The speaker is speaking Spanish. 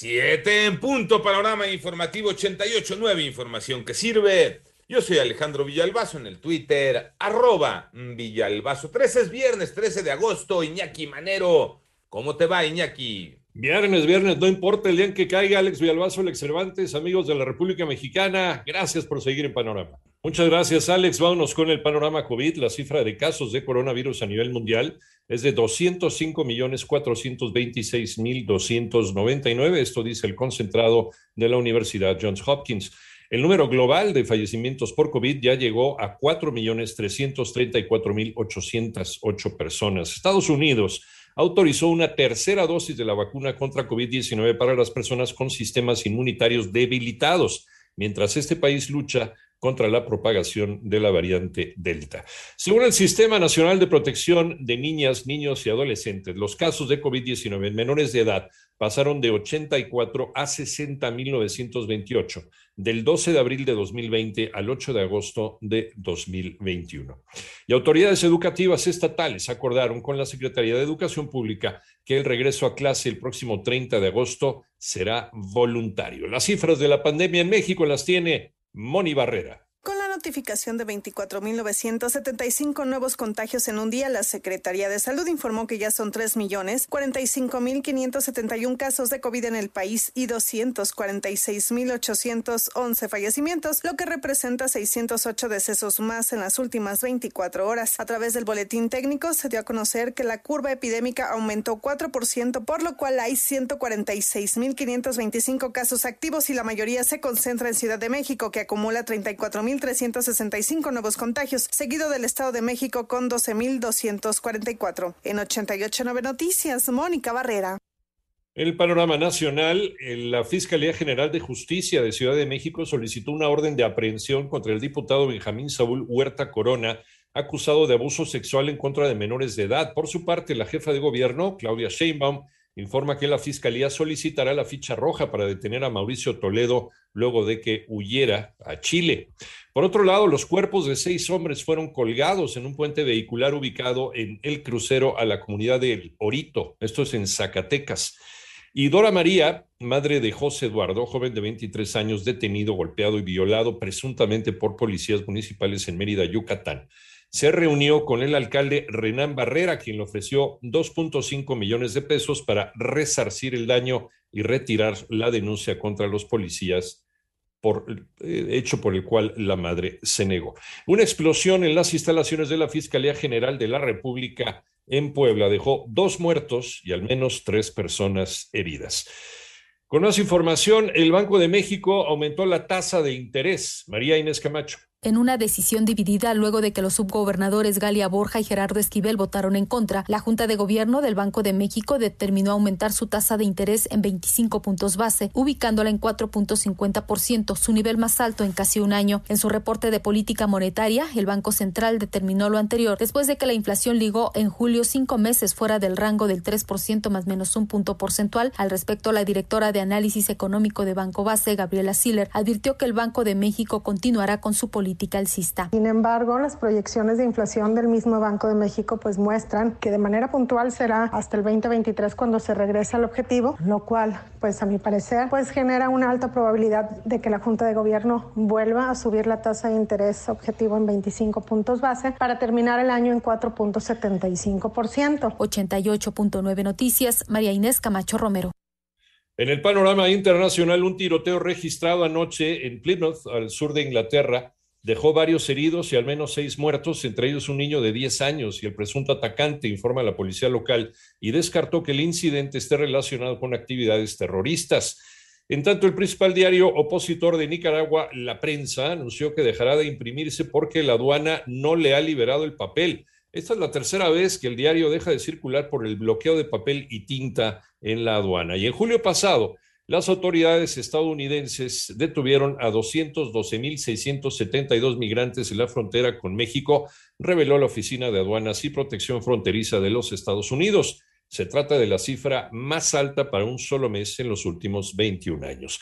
Siete en punto. Panorama informativo 88. Nueva información que sirve. Yo soy Alejandro Villalbazo en el Twitter. Arroba Villalbazo. 13 es viernes, 13 de agosto. Iñaki Manero. ¿Cómo te va, Iñaki? Viernes, viernes, no importa el día en que caiga Alex Villalbazo, Alex Cervantes, amigos de la República Mexicana, gracias por seguir en Panorama. Muchas gracias, Alex. Vámonos con el panorama COVID. La cifra de casos de coronavirus a nivel mundial es de 205 millones 426 mil 299. Esto dice el concentrado de la Universidad Johns Hopkins. El número global de fallecimientos por COVID ya llegó a 4 millones 334 mil 808 personas. Estados Unidos autorizó una tercera dosis de la vacuna contra COVID-19 para las personas con sistemas inmunitarios debilitados, mientras este país lucha contra la propagación de la variante Delta. Según el Sistema Nacional de Protección de Niñas, Niños y Adolescentes, los casos de COVID-19 en menores de edad pasaron de 84 a 60.928, del 12 de abril de 2020 al 8 de agosto de 2021. Y autoridades educativas estatales acordaron con la Secretaría de Educación Pública que el regreso a clase el próximo 30 de agosto será voluntario. Las cifras de la pandemia en México las tiene Moni Barrera notificación de 24.975 nuevos contagios en un día, la Secretaría de Salud informó que ya son 3.045.571 casos de COVID en el país y 246.811 fallecimientos, lo que representa 608 decesos más en las últimas 24 horas. A través del boletín técnico se dio a conocer que la curva epidémica aumentó 4%, por lo cual hay 146.525 casos activos y la mayoría se concentra en Ciudad de México, que acumula 34.300 165 nuevos contagios, seguido del Estado de México con 12.244. En 88.9 Noticias, Mónica Barrera. El panorama nacional, la Fiscalía General de Justicia de Ciudad de México solicitó una orden de aprehensión contra el diputado Benjamín Saúl Huerta Corona, acusado de abuso sexual en contra de menores de edad. Por su parte, la jefa de gobierno, Claudia Sheinbaum, informa que la Fiscalía solicitará la ficha roja para detener a Mauricio Toledo luego de que huyera a Chile. Por otro lado, los cuerpos de seis hombres fueron colgados en un puente vehicular ubicado en el crucero a la comunidad de Orito, esto es en Zacatecas. Y Dora María, madre de José Eduardo, joven de 23 años, detenido, golpeado y violado presuntamente por policías municipales en Mérida, Yucatán, se reunió con el alcalde Renán Barrera, quien le ofreció 2.5 millones de pesos para resarcir el daño y retirar la denuncia contra los policías por, eh, hecho por el cual la madre se negó. Una explosión en las instalaciones de la Fiscalía General de la República en Puebla dejó dos muertos y al menos tres personas heridas. Con más información, el Banco de México aumentó la tasa de interés. María Inés Camacho en una decisión dividida luego de que los subgobernadores Galia Borja y Gerardo Esquivel votaron en contra. La Junta de Gobierno del Banco de México determinó aumentar su tasa de interés en 25 puntos base, ubicándola en 4.50%, su nivel más alto en casi un año. En su reporte de política monetaria, el Banco Central determinó lo anterior después de que la inflación ligó en julio cinco meses fuera del rango del 3% más menos un punto porcentual. Al respecto, la directora de análisis económico de Banco Base, Gabriela Siller, advirtió que el Banco de México continuará con su política sin embargo, las proyecciones de inflación del mismo Banco de México pues muestran que de manera puntual será hasta el 2023 cuando se regrese al objetivo, lo cual pues a mi parecer pues genera una alta probabilidad de que la Junta de Gobierno vuelva a subir la tasa de interés objetivo en 25 puntos base para terminar el año en 4.75%. 88.9 Noticias, María Inés Camacho Romero. En el panorama internacional, un tiroteo registrado anoche en Plymouth, al sur de Inglaterra, dejó varios heridos y al menos seis muertos, entre ellos un niño de 10 años y el presunto atacante, informa la policía local, y descartó que el incidente esté relacionado con actividades terroristas. En tanto, el principal diario opositor de Nicaragua, La Prensa, anunció que dejará de imprimirse porque la aduana no le ha liberado el papel. Esta es la tercera vez que el diario deja de circular por el bloqueo de papel y tinta en la aduana. Y en julio pasado, Las autoridades estadounidenses detuvieron a 212.672 migrantes en la frontera con México, reveló la Oficina de Aduanas y Protección Fronteriza de los Estados Unidos. Se trata de la cifra más alta para un solo mes en los últimos 21 años.